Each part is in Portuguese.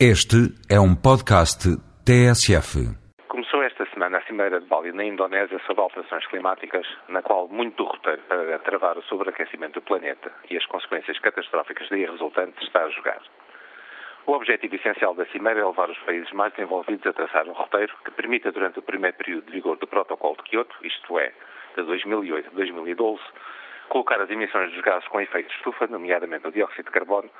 Este é um podcast TSF. Começou esta semana a Cimeira de Bali na Indonésia sobre alterações climáticas, na qual muito do roteiro para travar o sobreaquecimento do planeta e as consequências catastróficas daí resultantes está a jogar. O objetivo essencial da Cimeira é levar os países mais desenvolvidos a traçar um roteiro que permita, durante o primeiro período de vigor do Protocolo de Kyoto, isto é, de 2008 a 2012, colocar as emissões dos gases com efeito de estufa, nomeadamente o dióxido de carbono,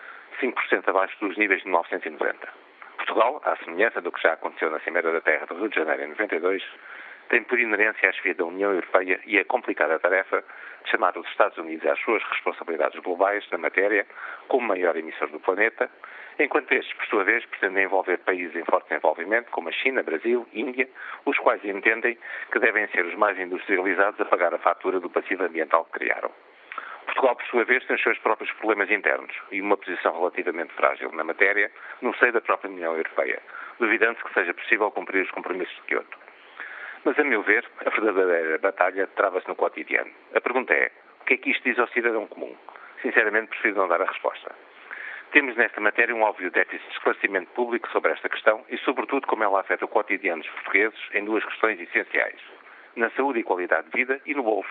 5% abaixo dos níveis de 1990. Portugal, à semelhança do que já aconteceu na Cimeira da Terra do Rio de Janeiro em 92, tem por inerência a chefia da União Europeia e a complicada tarefa de chamar os Estados Unidos às suas responsabilidades globais na matéria como maior emissor do planeta, enquanto estes, por sua vez, pretendem envolver países em forte desenvolvimento, como a China, Brasil, Índia, os quais entendem que devem ser os mais industrializados a pagar a fatura do passivo ambiental que criaram. Portugal, por sua vez, tem os seus próprios problemas internos e uma posição relativamente frágil na matéria no seio da própria União Europeia, duvidando-se que seja possível cumprir os compromissos de Kyoto. Mas, a meu ver, a verdadeira batalha trava-se no cotidiano. A pergunta é: o que é que isto diz ao cidadão comum? Sinceramente, prefiro não dar a resposta. Temos nesta matéria um óbvio déficit de esclarecimento público sobre esta questão e, sobretudo, como ela afeta o cotidiano dos portugueses em duas questões essenciais: na saúde e qualidade de vida e no bolso.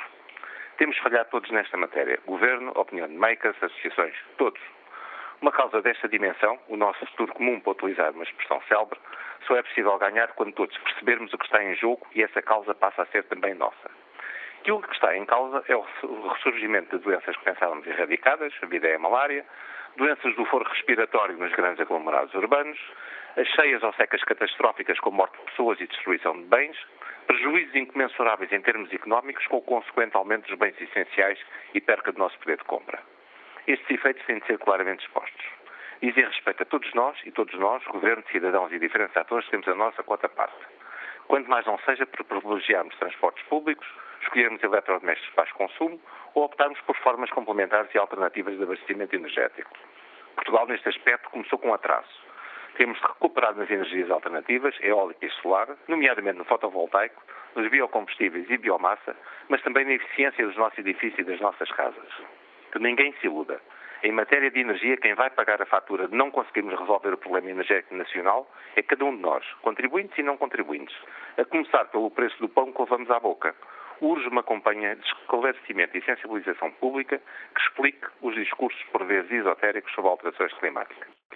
Temos falhado todos nesta matéria: governo, opinião de makers, associações, todos. Uma causa desta dimensão, o nosso futuro comum, para utilizar uma expressão célebre, só é possível ganhar quando todos percebermos o que está em jogo e essa causa passa a ser também nossa. E o que está em causa é o ressurgimento de doenças que pensávamos erradicadas, a vida é a malária, doenças do foro respiratório nos grandes aglomerados urbanos, as cheias ou secas catastróficas com morte de pessoas e destruição de bens, prejuízos incomensuráveis em termos económicos com o consequente aumento dos bens essenciais e perca do nosso poder de compra. Estes efeitos têm de ser claramente expostos. Dizem respeito a todos nós e todos nós, governo, cidadãos e diferentes atores, temos a nossa quota parte. Quanto mais não seja por privilegiarmos transportes públicos, escolhermos eletrodomésticos baixo consumo ou optarmos por formas complementares e alternativas de abastecimento energético. Portugal, neste aspecto, começou com atraso. Temos de recuperar nas energias alternativas, eólica e solar, nomeadamente no fotovoltaico, nos biocombustíveis e biomassa, mas também na eficiência dos nossos edifícios e das nossas casas. Que ninguém se iluda. Em matéria de energia, quem vai pagar a fatura de não conseguirmos resolver o problema energético nacional é cada um de nós, contribuintes e não contribuintes, a começar pelo preço do pão que levamos à boca. Urge uma campanha de esclarecimento e sensibilização pública que explique os discursos, por vezes esotéricos, sobre alterações climáticas.